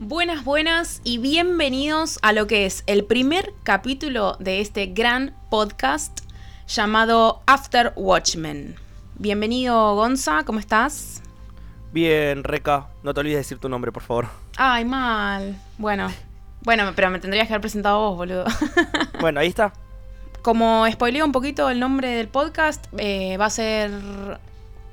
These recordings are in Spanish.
Buenas, buenas y bienvenidos a lo que es el primer capítulo de este gran podcast llamado After Watchmen. Bienvenido Gonza, ¿cómo estás? Bien, Reca, no te olvides de decir tu nombre, por favor. Ay, mal. Bueno, bueno, pero me tendrías que haber presentado vos, boludo. Bueno, ahí está. Como spoileo un poquito el nombre del podcast, eh, va a ser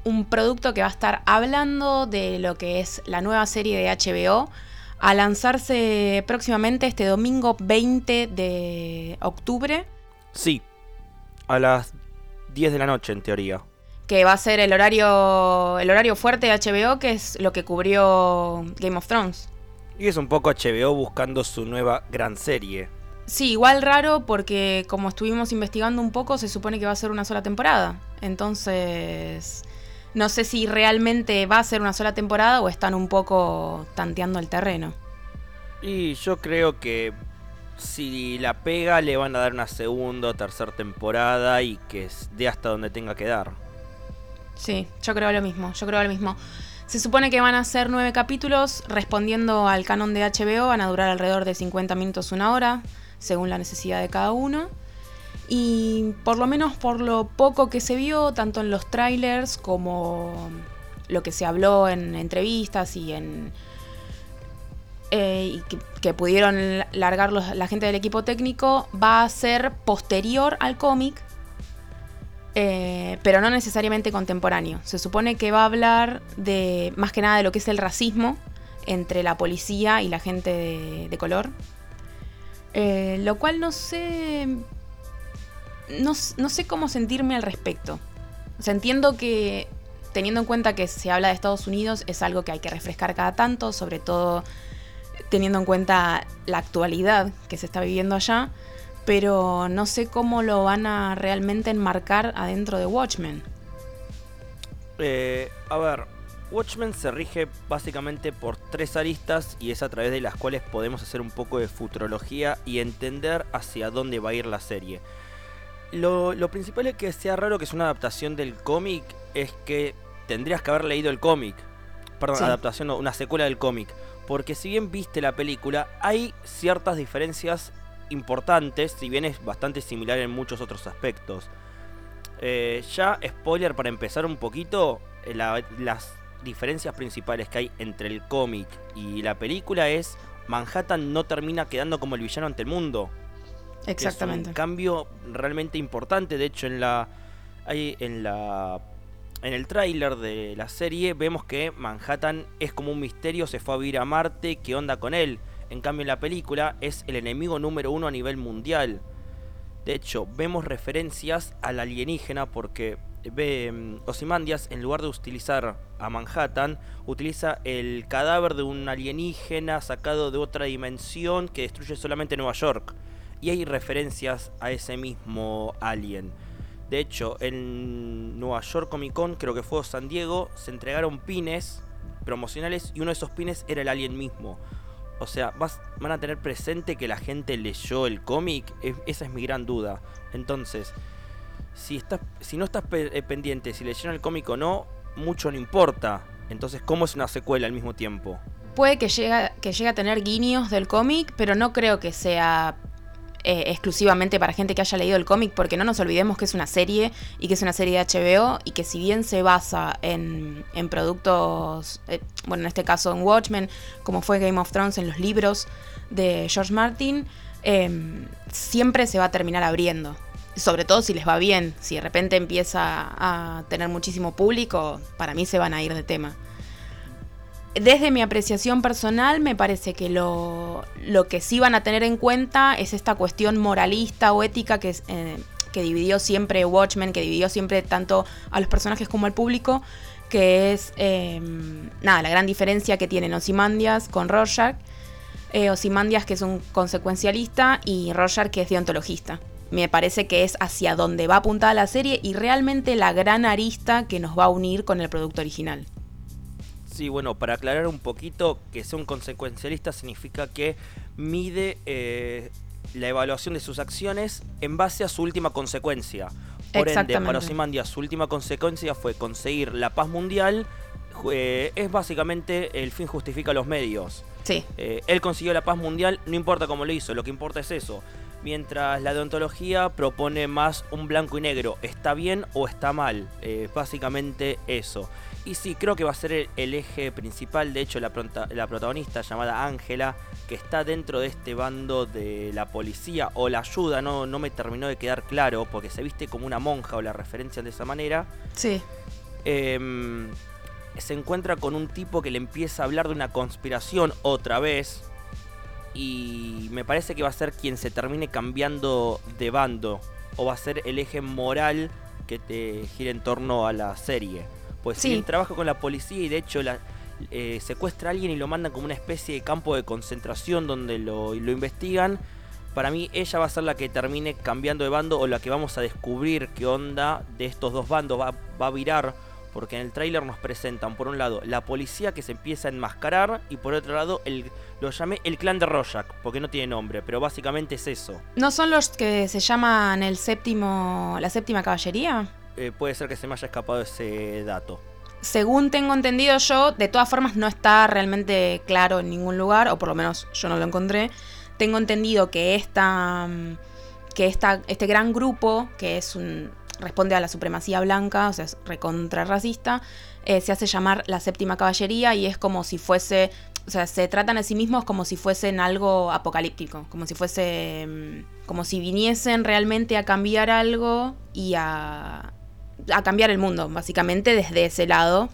un producto que va a estar hablando de lo que es la nueva serie de HBO a lanzarse próximamente este domingo 20 de octubre, Sí, a las 10 de la noche, en teoría. que va a ser el horario el horario fuerte de HBO, que es lo que cubrió Game of Thrones. Y es un poco HBO buscando su nueva gran serie. Sí, igual raro porque como estuvimos investigando un poco, se supone que va a ser una sola temporada. Entonces, no sé si realmente va a ser una sola temporada o están un poco tanteando el terreno. Y yo creo que si la pega le van a dar una segunda o tercera temporada y que dé hasta donde tenga que dar. Sí, yo creo lo mismo, yo creo lo mismo. Se supone que van a ser nueve capítulos respondiendo al canon de HBO, van a durar alrededor de 50 minutos, una hora, según la necesidad de cada uno. Y por lo menos por lo poco que se vio, tanto en los trailers como lo que se habló en entrevistas y en... eh, que, pudieron largar la gente del equipo técnico, va a ser posterior al cómic, eh, pero no necesariamente contemporáneo. Se supone que va a hablar de más que nada de lo que es el racismo entre la policía y la gente de, de color. Eh, lo cual no sé. No, sé cómo sentirme al respecto. O sea, entiendo que teniendo en cuenta que se habla de Estados Unidos es algo que hay que refrescar cada tanto, sobre todo teniendo en cuenta la actualidad que se está viviendo allá pero no sé cómo lo van a realmente enmarcar adentro de Watchmen. Eh, a ver, Watchmen se rige básicamente por tres aristas y es a través de las cuales podemos hacer un poco de futurología y entender hacia dónde va a ir la serie. Lo, lo principal es que sea raro que es una adaptación del cómic es que tendrías que haber leído el cómic. Perdón, Sí. adaptación, no, una secuela del cómic. Porque si bien viste la película, hay ciertas diferencias importantes, si bien es bastante similar en muchos otros aspectos. Eh, ya, spoiler para empezar un poquito, eh, la- las diferencias principales que hay entre el cómic y la película es Manhattan no termina quedando como el villano ante el mundo. Exactamente. Es un cambio realmente importante. De hecho, en la. En la. En el tráiler de la serie vemos que Manhattan es como un misterio, se fue a vivir a Marte, ¿qué onda con él? En cambio en la película es el enemigo número uno a nivel mundial. De hecho, vemos referencias al alienígena porque ve mm, Ozymandias en lugar de utilizar a Manhattan, utiliza el cadáver de un alienígena sacado de otra dimensión que destruye solamente Nueva York. Y hay referencias a ese mismo alien. De hecho, en Nueva York Comic Con, creo que fue San Diego, se entregaron pines promocionales y uno de esos pines era el alien mismo. O sea, vas- van a tener presente que la gente leyó el cómic. Es- esa es mi gran duda. Entonces, si, estás, si no estás pe- eh, pendiente si leyeron el cómic o no, mucho no importa. Entonces, ¿cómo es una secuela al mismo tiempo? Puede que llegue, que llegue a tener guiños del cómic, pero no creo que sea eh, exclusivamente para gente que haya leído el cómic, porque no nos olvidemos que es una serie y que es una serie de HBO y que si bien se basa en, en productos, eh, bueno, en este caso en Watchmen, como fue Game of Thrones en los libros de George Martin, em, siempre se va a terminar abriendo. Sobre todo si les va bien, si de repente empieza a tener muchísimo público, para mí se van a ir de tema. Desde mi apreciación personal, me parece que lo, que sí van a tener en cuenta es esta cuestión moralista o ética que, eh, que dividió siempre Watchmen, que dividió siempre tanto a los personajes como al público, que es, eh, nada, la gran diferencia que tienen Ozymandias con Rorschach. Eh, Ozymandias, que es un consecuencialista, y Rorschach, que es deontologista. Me parece que es hacia donde va apuntada la serie y realmente la gran arista que nos va a unir con el producto original. Sí, bueno, para aclarar un poquito, que sea un consecuencialista significa que mide eh, la evaluación de sus acciones en base a su última consecuencia. Por ende, para Ozymandias su última consecuencia fue conseguir la paz mundial eh, es básicamente el fin justifica los medios. Sí. Eh, él consiguió la paz mundial, no importa cómo lo hizo, lo que importa es eso. Mientras la deontología propone más un blanco y negro, está bien o está mal, eh, básicamente eso. Y sí, creo que va a ser el, el eje principal, de hecho la, pronta- la protagonista llamada Ángela, que está dentro de este bando de la policía o la ayuda, no, no me terminó de quedar claro, porque se viste como una monja o la referencian de esa manera. Sí. Em, se encuentra con un tipo que le empieza a hablar de una conspiración otra vez. Y me parece que va a ser quien se termine cambiando de bando. O va a ser el eje moral que te gira en torno a la serie. Pues Sí. si bien trabaja con la policía y de hecho la, eh, secuestra a alguien y lo mandan como una especie de campo de concentración donde lo, lo investigan. Para mí ella va a ser la que termine cambiando de bando o la que vamos a descubrir qué onda de estos dos bandos. Va, va a virar porque en el tráiler nos presentan por un lado la policía que se empieza a enmascarar y por otro lado el, lo llamé el clan de Rorschach porque no tiene nombre, pero básicamente es eso. ¿No son los que se llaman el séptimo, la séptima caballería? Eh, puede ser que se me haya escapado ese dato. Según tengo entendido yo, de todas formas no está realmente claro en ningún lugar, o por lo menos yo no lo encontré. Tengo entendido que esta, mm, que esta, este gran grupo, que es un responde a la supremacía blanca, o sea, es recontra racista, eh, se hace llamar la séptima caballería y es como si fuese, o sea, se tratan a sí mismos como si fuesen algo apocalíptico, como si fuese, mm, como si viniesen realmente a cambiar algo y a, a cambiar el mundo, básicamente desde ese lado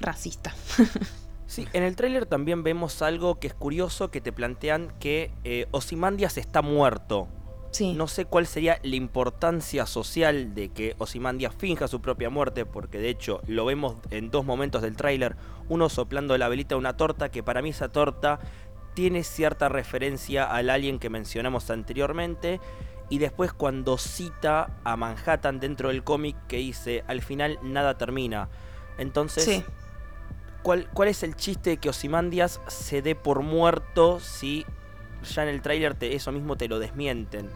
racista. Sí, en el tráiler también vemos algo que es curioso, que te plantean que eh, Ozymandias está muerto. Sí. No sé cuál sería la importancia social de que Ozymandias finja su propia muerte, porque de hecho lo vemos en dos momentos del tráiler, uno soplando la velita de una torta, que para mí esa torta tiene cierta referencia al alien que mencionamos anteriormente, y después cuando cita a Manhattan dentro del cómic que dice, al final nada termina. Entonces, Sí. ¿cuál, ¿cuál es el chiste de que Ozymandias se dé por muerto si ya en el tráiler te- eso mismo te lo desmienten?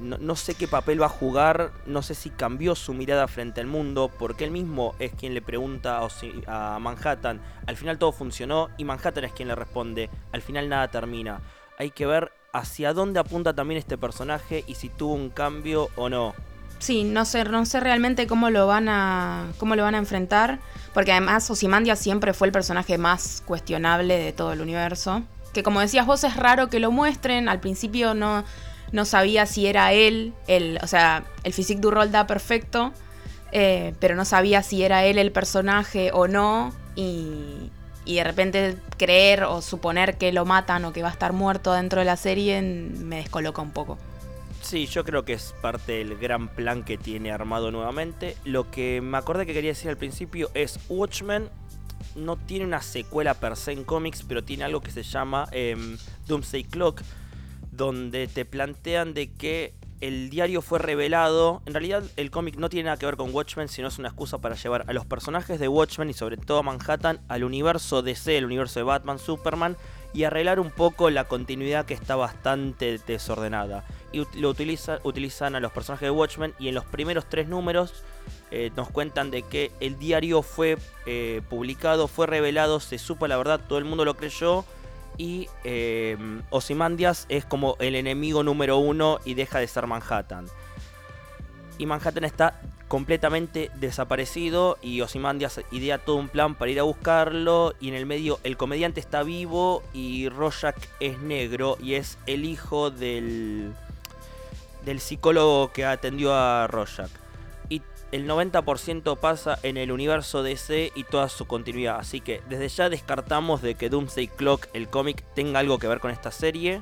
No, no sé qué papel va a jugar, no sé si cambió su mirada frente al mundo, porque él mismo es quien le pregunta a Manhattan, al final todo funcionó, y Manhattan es quien le responde, al final nada termina. Hay que ver hacia dónde apunta también este personaje y si tuvo un cambio o no. Sí, no sé, no sé realmente cómo lo van a cómo lo van a enfrentar, porque además Ozymandias siempre fue el personaje más cuestionable de todo el universo, que como decías vos es raro que lo muestren, al principio no no sabía si era él, el, o sea, el physique du rol da perfecto, eh, pero no sabía si era él el personaje o no y y de repente creer o suponer que lo matan o que va a estar muerto dentro de la serie me descoloca un poco. Sí, yo creo que es parte del gran plan que tiene armado nuevamente. Lo que me acordé que quería decir al principio es Watchmen no tiene una secuela per se en cómics, pero tiene algo que se llama em, Doomsday Clock, donde te plantean de que el diario fue revelado. En realidad el cómic no tiene nada que ver con Watchmen, sino es una excusa para llevar a los personajes de Watchmen y sobre todo a Manhattan al universo DC, el universo de Batman, Superman, y arreglar un poco la continuidad que está bastante desordenada. Y lo utiliza- utilizan a los personajes de Watchmen y en los primeros tres números eh, nos cuentan de que el diario fue eh, publicado, fue revelado, se supo la verdad, todo el mundo lo creyó y eh, Ozymandias es como el enemigo número uno y deja de ser Manhattan. Y Manhattan está completamente desaparecido y Ozymandias idea todo un plan para ir a buscarlo y en el medio el comediante está vivo y Rorschach es negro y es el hijo del del psicólogo que atendió a Rorschach. El 90% pasa en el universo DC y toda su continuidad. Así que desde ya descartamos de que Doomsday Clock, el cómic, tenga algo que ver con esta serie.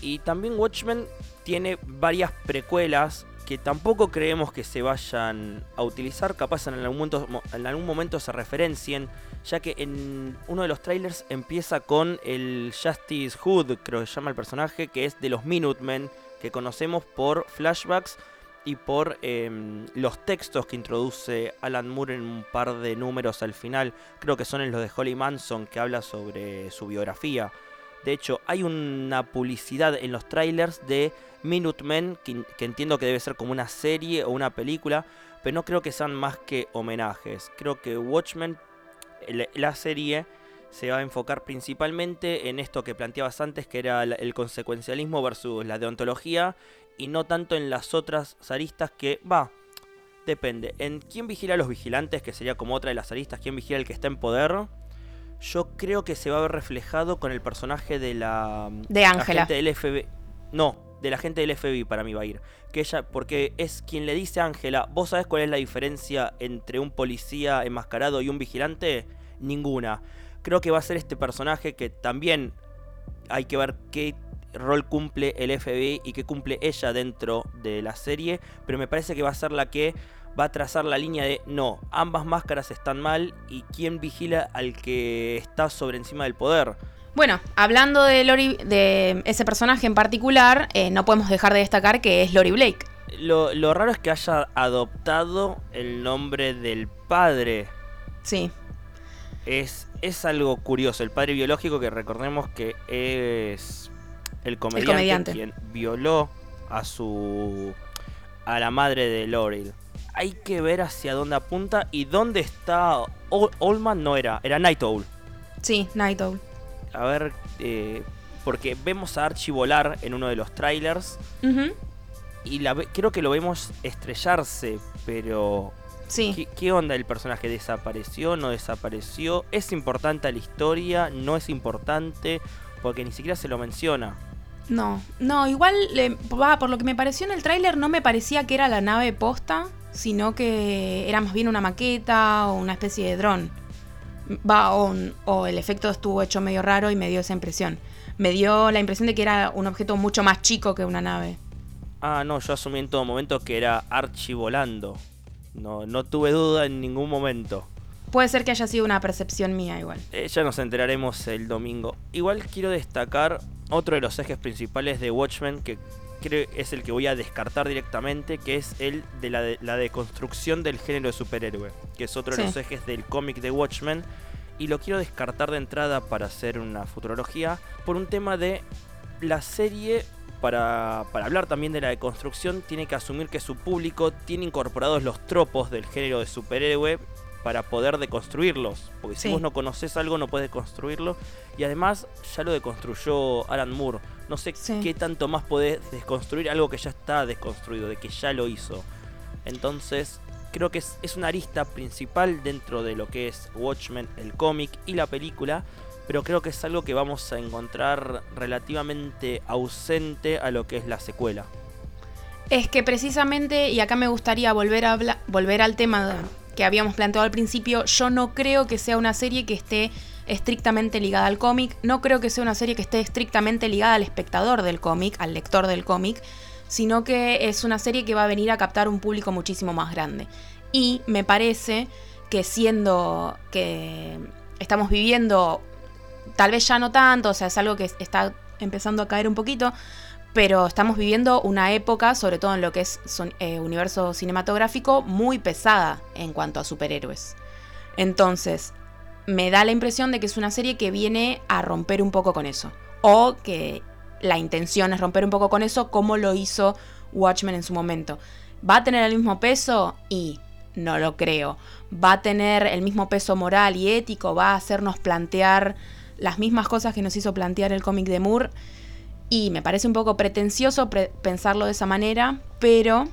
Y también Watchmen tiene varias precuelas que tampoco creemos que se vayan a utilizar. Capaz en algún momento, en algún momento se referencien. Ya que en uno de los trailers empieza con el Justice Hood, creo que se llama el personaje, que es de los Minutemen, que conocemos por flashbacks y por em, los textos que introduce Alan Moore en un par de números al final. Creo que son en los de Holly Manson, que habla sobre su biografía. De hecho, hay una publicidad en los trailers de Minutemen, que, que entiendo que debe ser como una serie o una película, pero no creo que sean más que homenajes. Creo que Watchmen, la serie, se va a enfocar principalmente en esto que planteabas antes, que era el consecuencialismo versus la deontología, y no tanto en las otras aristas que, va, depende. En quién vigila a los vigilantes, que sería como otra de las aristas, quién vigila el que está en poder. Yo creo que se va a ver reflejado con el personaje de la... De Ángela. del FBI. No, de la gente del FBI para mí va a ir. Que ella, porque es quien le dice a Ángela, ¿vos sabés cuál es la diferencia entre un policía enmascarado y un vigilante? Ninguna. Creo que va a ser este personaje que también hay que ver qué rol cumple el FBI y qué cumple ella dentro de la serie, pero me parece que va a ser la que va a trazar la línea de no, ambas máscaras están mal y quién vigila al que está sobre encima del poder. Bueno, hablando de, Lori, de ese personaje en particular, eh, no podemos dejar de destacar que es Lori Blake. Lo, lo, raro es que haya adoptado el nombre del padre. Sí. Es, es algo curioso. El padre biológico que recordemos que es el comediante, quien violó a su a la madre de Laurel. Hay que ver hacia dónde apunta y dónde está Oldman no era, era Night Owl. Sí, Night Owl. A ver, eh, porque vemos a Archie volar en uno de los trailers. Y la, creo que lo vemos estrellarse, pero Sí. ¿Qué, onda el personaje? ¿Desapareció? ¿No desapareció? ¿Es importante a la historia? ¿No es importante? Porque ni siquiera se lo menciona. No, no, igual va, por lo que me pareció en el tráiler no me parecía que era la nave posta, sino que era más bien una maqueta o una especie de dron. Va, o, o el efecto estuvo hecho medio raro y me dio esa impresión. Me dio la impresión de que era un objeto mucho más chico que una nave. Ah, no, yo asumí en todo momento que era Archie volando. No, no tuve duda en ningún momento. Puede ser que haya sido una percepción mía igual. Eh, ya nos enteraremos el domingo. Igual quiero destacar otro de los ejes principales de Watchmen que creo es el que voy a descartar directamente, que es el de la, de, la deconstrucción del género de superhéroe, que es otro de los ejes del cómic de Watchmen. Y lo quiero descartar de entrada para hacer una futurología por un tema de la serie para, hablar también de la deconstrucción, tiene que asumir que su público tiene incorporados los tropos del género de superhéroe para poder deconstruirlos. Porque si vos no conoces algo, no puedes construirlo. Y además, ya lo deconstruyó Alan Moore. No sé qué tanto más podés desconstruir algo que ya está desconstruido, de que ya lo hizo. Entonces, creo que es, es una arista principal dentro de lo que es Watchmen, el cómic y la película pero creo que es algo que vamos a encontrar relativamente ausente a lo que es la secuela. Es que precisamente, y acá me gustaría volver, a volver al tema que habíamos planteado al principio, yo no creo que sea una serie que esté estrictamente ligada al cómic, no creo que sea una serie que esté estrictamente ligada al espectador del cómic, al lector del cómic, sino que es una serie que va a venir a captar un público muchísimo más grande. Y me parece que siendo que estamos viviendo tal vez ya no tanto, o sea, es algo que está empezando a caer un poquito, pero estamos viviendo una época, sobre todo en lo que es eh, universo cinematográfico, muy pesada en cuanto a superhéroes. Entonces, me da la impresión de que es una serie que viene a romper un poco con eso. O que la intención es romper un poco con eso, como lo hizo Watchmen en su momento. ¿Va a tener el mismo peso? Y no lo creo. ¿Va a tener el mismo peso moral y ético? ¿Va a hacernos plantear las mismas cosas que nos hizo plantear el cómic de Moore. Y me parece un poco pretencioso pensarlo de esa manera, pero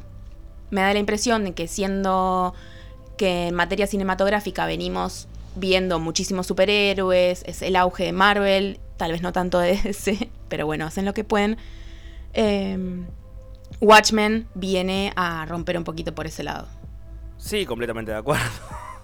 me da la impresión de que siendo que en materia cinematográfica venimos viendo muchísimos superhéroes, es el auge de Marvel, tal vez no tanto de ese, pero bueno, hacen lo que pueden. Em, Watchmen viene a romper un poquito por ese lado. Sí, completamente de acuerdo.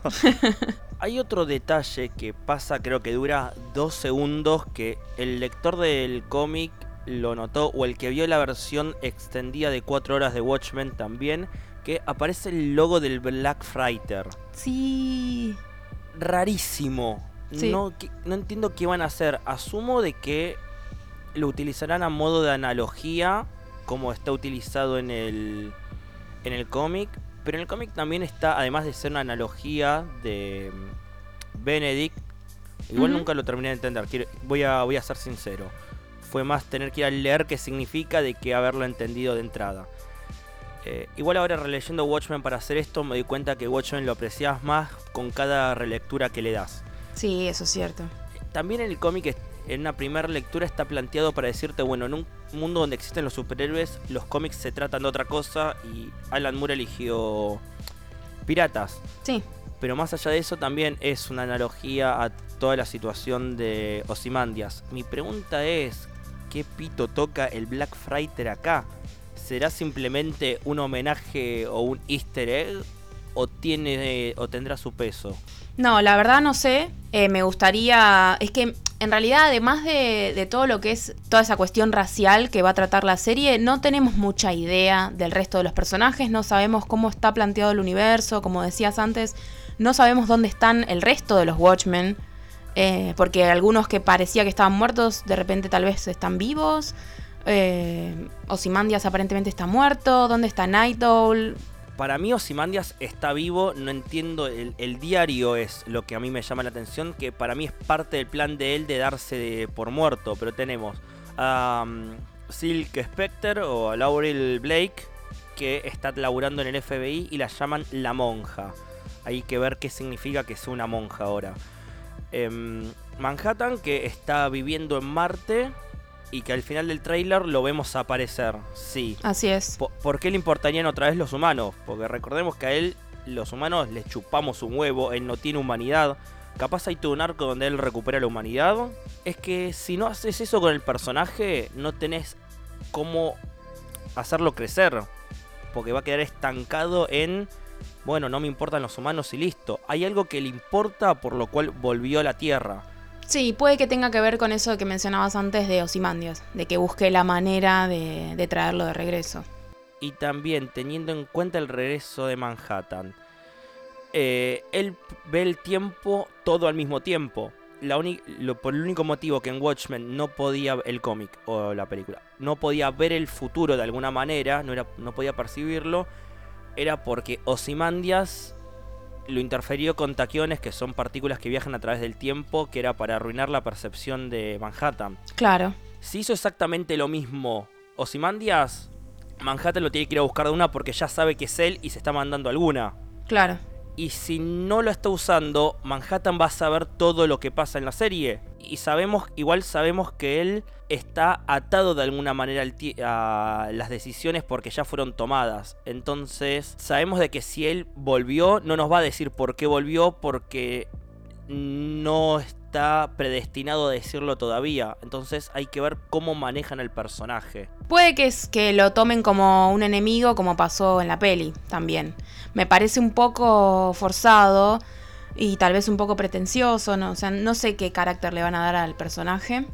Hay otro detalle que pasa, creo que dura dos segundos, que el lector del cómic lo notó, o el que vio la versión extendida de cuatro horas de Watchmen también, que aparece el logo del Black Frighter. Sí. Rarísimo. No, no entiendo qué van a hacer. Asumo de que lo utilizarán a modo de analogía, como está utilizado en el, en el cómic, pero en el cómic también está, además de ser una analogía de mm, Benedict, igual nunca lo terminé de entender, voy, a, voy a ser sincero. Fue más tener que ir a leer qué significa de que haberlo entendido de entrada. Eh, igual ahora releyendo Watchmen para hacer esto me di cuenta que Watchmen lo aprecias más con cada relectura que le das. Sí, eso es cierto. También en el cómic, en una primera lectura, está planteado para decirte, bueno, en un mundo donde existen los superhéroes, los cómics se tratan de otra cosa y Alan Moore eligió piratas. Sí. Pero más allá de eso también es una analogía a toda la situación de Osimandias. Mi pregunta es, ¿qué pito toca el Black Frighter acá? ¿Será simplemente un homenaje o un easter egg? ¿O, tiene, o tendrá su peso? No, la verdad no sé. Eh, me gustaría. Es que en realidad, además de, de, todo lo que es toda esa cuestión racial que va a tratar la serie, no tenemos mucha idea del resto de los personajes. No sabemos cómo está planteado el universo. Como decías antes, no sabemos dónde están el resto de los Watchmen. Eh, porque algunos que parecía que estaban muertos, de repente tal vez están vivos. Eh, Osimandias aparentemente está muerto. ¿Dónde está Night Owl? Para mí Osimandias está vivo, no entiendo, el, diario es lo que a mí me llama la atención, que para mí es parte del plan de él de darse por muerto, pero tenemos a um, Silk Specter o a Laurel Blake, que está laburando en el FBI y la llaman la monja. Hay que ver qué significa que sea una monja ahora. Em, Manhattan, que está viviendo en Marte y que al final del tráiler lo vemos aparecer. Sí. Así es. ¿Por, qué le importarían otra vez los humanos? Porque recordemos que a él, los humanos, le chupamos un huevo, él no tiene humanidad. Capaz hay todo un arco donde él recupera la humanidad. Es que si no haces eso con el personaje, no tenés cómo hacerlo crecer. Porque va a quedar estancado en bueno, no me importan los humanos y listo. Hay algo que le importa por lo cual volvió a la Tierra. Sí, puede que tenga que ver con eso que mencionabas antes de Osimandias, de que busque la manera de, traerlo de regreso. Y también teniendo en cuenta el regreso de Manhattan. Eh, él ve el tiempo todo al mismo tiempo. La lo, por el único motivo que en Watchmen no podía, el cómic o la película, no podía ver el futuro de alguna manera, no, era, no podía percibirlo, era porque Osimandias lo interferió con taquiones, que son partículas que viajan a través del tiempo, que era para arruinar la percepción de Manhattan. Claro. Si hizo exactamente lo mismo Osimandias, Manhattan lo tiene que ir a buscar de una porque ya sabe que es él y se está mandando alguna. Claro. Y si no lo está usando, Manhattan va a saber todo lo que pasa en la serie. Y sabemos, igual sabemos que él está atado de alguna manera a las decisiones porque ya fueron tomadas. Entonces, sabemos de que si él volvió, no nos va a decir por qué volvió porque no está predestinado a decirlo todavía. Entonces hay que ver cómo manejan el personaje. Puede que, es, que lo tomen como un enemigo, como pasó en la peli también. Me parece un poco forzado y tal vez un poco pretencioso. No, o sea, no sé qué carácter le van a dar al personaje.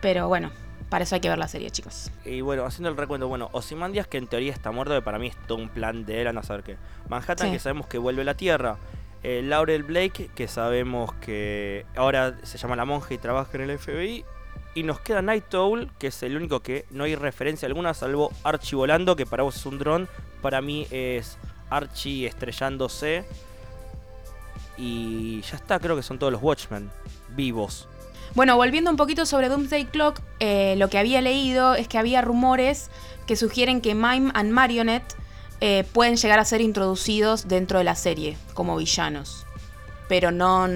Pero bueno, para eso hay que ver la serie, chicos. Y bueno, haciendo el recuento, bueno, Osimandias, que en teoría está muerto, que para mí es todo un plan de él, a no saber qué. Manhattan, que sabemos que vuelve a la Tierra. Eh, Laurel Blake, que sabemos que ahora se llama la monja y trabaja en el FBI. Y nos queda Night Owl, que es el único que no hay referencia alguna, salvo Archie volando, que para vos es un dron. Para mí es Archie estrellándose. Y ya está, creo que son todos los Watchmen vivos. Bueno, volviendo un poquito sobre Doomsday Clock, eh, lo que había leído es que había rumores que sugieren que Mime and Marionette eh, pueden llegar a ser introducidos dentro de la serie como villanos. Pero no,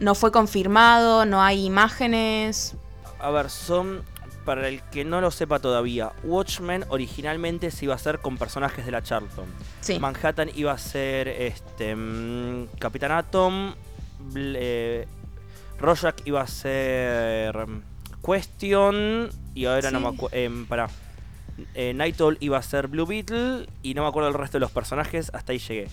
no fue confirmado, no hay imágenes. A ver, son, para el que no lo sepa todavía, Watchmen originalmente se iba a hacer con personajes de la Charlton. Manhattan iba a ser este, mm, Capitán Atom, eh, Rorschach iba a ser mm, Question y ahora no me acuerdo. Em. Eh, iba a ser Blue Beetle y no me acuerdo el resto de los personajes, hasta ahí llegué.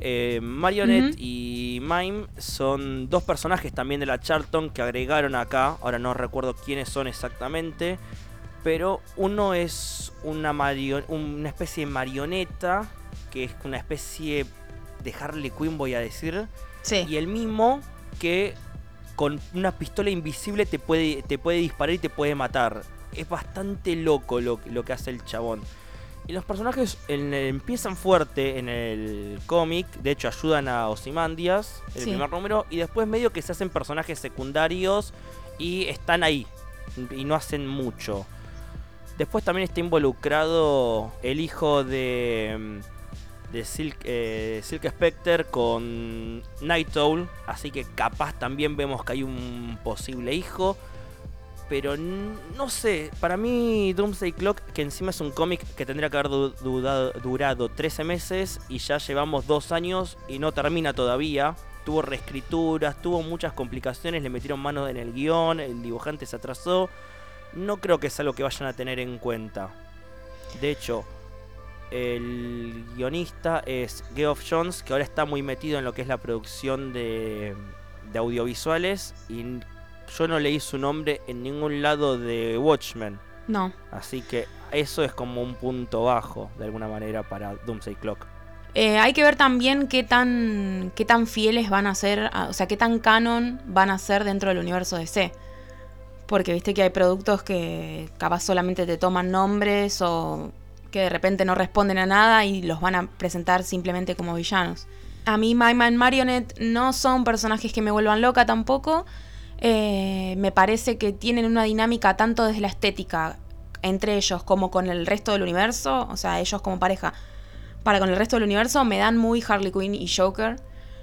Eh, Marionette y Mime son dos personajes también de la Charlton que agregaron acá. Ahora no recuerdo quiénes son exactamente. Pero uno es una, una especie de marioneta. Que es una especie de Harley Quinn, voy a decir. Y el mismo que con una pistola invisible te puede, te puede disparar y te puede matar. Es bastante loco lo, lo que hace el chabón. Y los personajes empiezan fuerte en el cómic, de hecho ayudan a Osimandias el primer número, y después medio que se hacen personajes secundarios y están ahí, y no hacen mucho. Después también está involucrado el hijo de, de Silk, eh, Silk Spectre con Night Owl. Así que capaz también vemos que hay un posible hijo. Pero no sé, para mí Doomsday Clock, que encima es un cómic que tendría que haber durado 13 meses y ya llevamos dos años y no termina todavía. Tuvo reescrituras, tuvo muchas complicaciones, le metieron mano en el guion, el dibujante se atrasó no creo que es algo que vayan a tener en cuenta. De hecho, el guionista es Geoff Jones, que ahora está muy metido en lo que es la producción de, audiovisuales y yo no leí su nombre en ningún lado de Watchmen. No. Así que eso es como un punto bajo, de alguna manera, para Doomsday Clock. Eh, hay que ver también qué tan, qué tan fieles van a ser, o sea, qué tan canon van a ser dentro del universo de C porque viste que hay productos que capaz solamente te toman nombres o que de repente no responden a nada y los van a presentar simplemente como villanos. A mí Mima y Marionette no son personajes que me vuelvan loca tampoco. Eh, me parece que tienen una dinámica tanto desde la estética entre ellos como con el resto del universo, o sea, ellos como pareja, para con el resto del universo me dan muy Harley Quinn y Joker.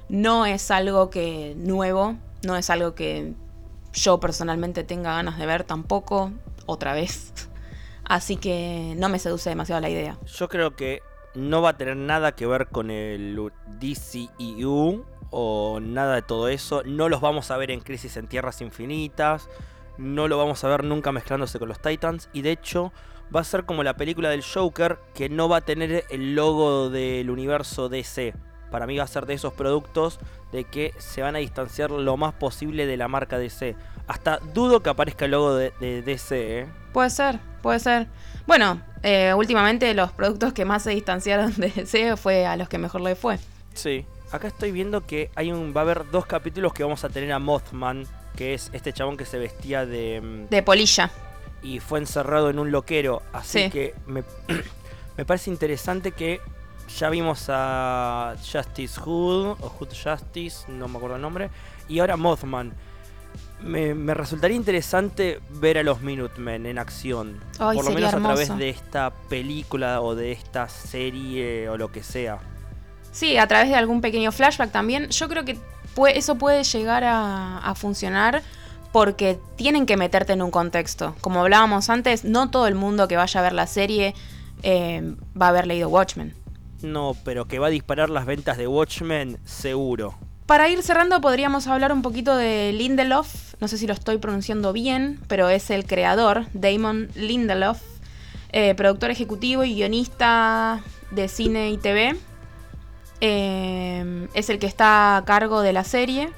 No es algo que nuevo, no es algo que yo personalmente tenga ganas de ver tampoco, otra vez. Así que no me seduce demasiado la idea. Yo creo que no va a tener nada que ver con el DCEU o nada de todo eso. No los vamos a ver en Crisis en Tierras Infinitas. No lo vamos a ver nunca mezclándose con los Titans. Y de hecho va a ser como la película del Joker que no va a tener el logo del universo DC para mí va a ser de esos productos de que se van a distanciar lo más posible de la marca DC. Hasta dudo que aparezca el logo de, DC, ¿eh? Puede ser, puede ser. Bueno, eh, últimamente los productos que más se distanciaron de DC fue a los que mejor le fue. Sí, acá estoy viendo que hay un, va a haber dos capítulos que vamos a tener a Mothman, que es este chabón que se vestía de... Mm, de polilla. Y fue encerrado en un loquero. Así que me, me parece interesante que ya vimos a Justice Hood, o Hood Justice, no me acuerdo el nombre, y ahora Mothman. Me, resultaría interesante ver a los Minutemen en acción. por lo menos a través de esta película o de esta serie o lo que sea. Sí, a través de algún pequeño flashback también. Yo creo que eso puede llegar a, funcionar porque tienen que meterte en un contexto. Como hablábamos antes, no todo el mundo que vaya a ver la serie eh, va a haber leído Watchmen. No, pero que va a disparar las ventas de Watchmen, seguro. Para ir cerrando, podríamos hablar un poquito de Lindelof. No sé si lo estoy pronunciando bien, pero es el creador, Damon Lindelof, eh, productor ejecutivo y guionista de cine y TV. Eh, es el que está a cargo de la serie.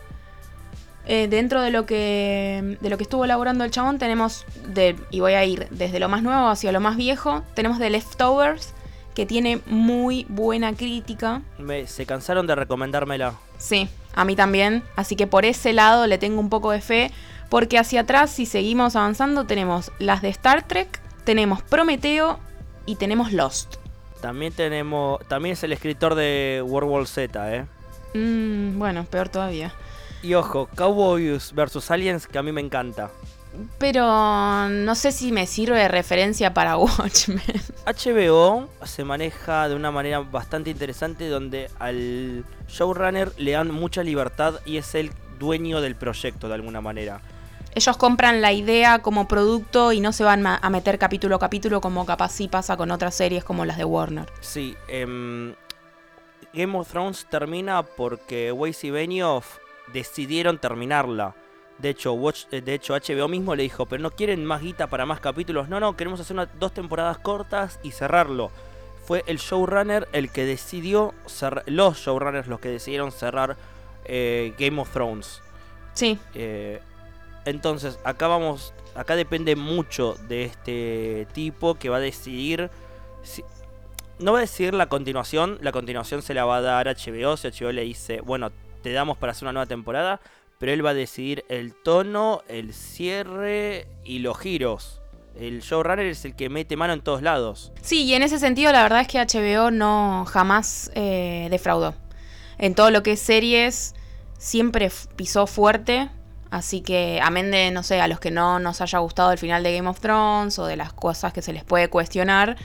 Eh, dentro de lo que de lo que estuvo elaborando el chabón tenemos de, y voy a ir desde lo más nuevo hacia lo más viejo tenemos The Leftovers que tiene muy buena crítica. se cansaron de recomendármela. Sí, a mí también. Así que por ese lado le tengo un poco de fe. Porque hacia atrás, si seguimos avanzando, tenemos las de Star Trek, tenemos Prometeo y tenemos Lost. También tenemos. También es el escritor de World War Z, ¿eh? Mm, bueno, peor todavía. Y ojo, Cowboys vs Aliens, que a mí me encanta. Pero no sé si me sirve de referencia para Watchmen. HBO se maneja de una manera bastante interesante donde al showrunner le dan mucha libertad y es el dueño del proyecto de alguna manera. Ellos compran la idea como producto y no se van a meter capítulo a capítulo como capaz sí pasa con otras series como las de Warner. Sí, em, Game of Thrones termina porque Weiss y Benioff decidieron terminarla de hecho, Watch, eh, de hecho, HBO mismo le dijo, pero no quieren más guita para más capítulos. No, no, queremos hacer dos temporadas cortas y cerrarlo. Fue el showrunner el que decidió, cerrar, los showrunners los que decidieron cerrar eh, Game of Thrones. Sí. Eh, entonces, acá vamos, acá depende mucho de este tipo que va a decidir... no va a decidir la continuación, la continuación se la va a dar HBO, si HBO le dice, bueno, te damos para hacer una nueva temporada, pero él va a decidir el tono, el cierre y los giros. El showrunner es el que mete mano en todos lados. Sí, y en ese sentido la verdad es que HBO no jamás eh, defraudó. En todo lo que es series siempre pisó fuerte, Así que, amén de, no sé, a los que no nos haya gustado el final de Game of Thrones o de las cosas que se les puede cuestionar,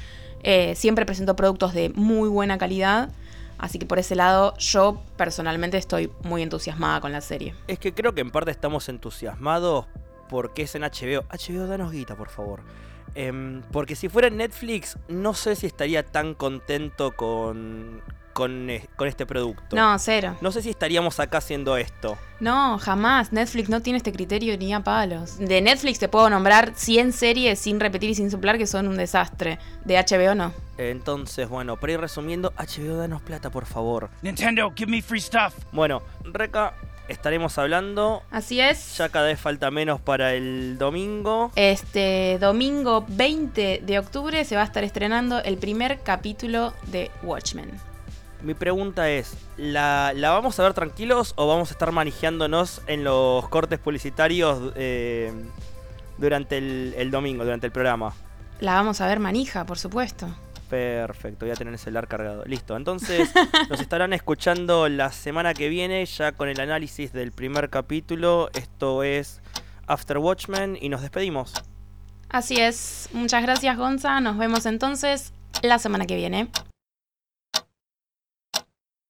eh, siempre presentó productos de muy buena calidad. Así que por ese lado, yo personalmente estoy muy entusiasmada con la serie. Es que creo que en parte estamos entusiasmados porque es en HBO. HBO, danos guita, por favor. Em, porque si fuera en Netflix, no sé si estaría tan contento con, con, e, con, este producto. No, cero. No sé si estaríamos acá haciendo esto. No, jamás. Netflix no tiene este criterio ni a palos. De Netflix te puedo nombrar 100 series sin repetir y sin soplar que son un desastre. De HBO no. Entonces, bueno, para ir resumiendo, HBO danos plata, por favor. Nintendo, give me free stuff. Bueno, Reca, estaremos hablando. Así es. Ya cada vez falta menos para el domingo. Este domingo 20 de octubre se va a estar estrenando el primer capítulo de Watchmen. Mi pregunta es, ¿la, vamos a ver tranquilos o vamos a estar manejándonos en los cortes publicitarios eh, durante el, domingo, durante el programa? La vamos a ver manija, por supuesto. Perfecto, voy a tener el celular cargado. Listo, entonces nos estarán escuchando la semana que viene ya con el análisis del primer capítulo. Esto es After Watchmen y nos despedimos. Así es, muchas gracias Gonza, nos vemos entonces la semana que viene.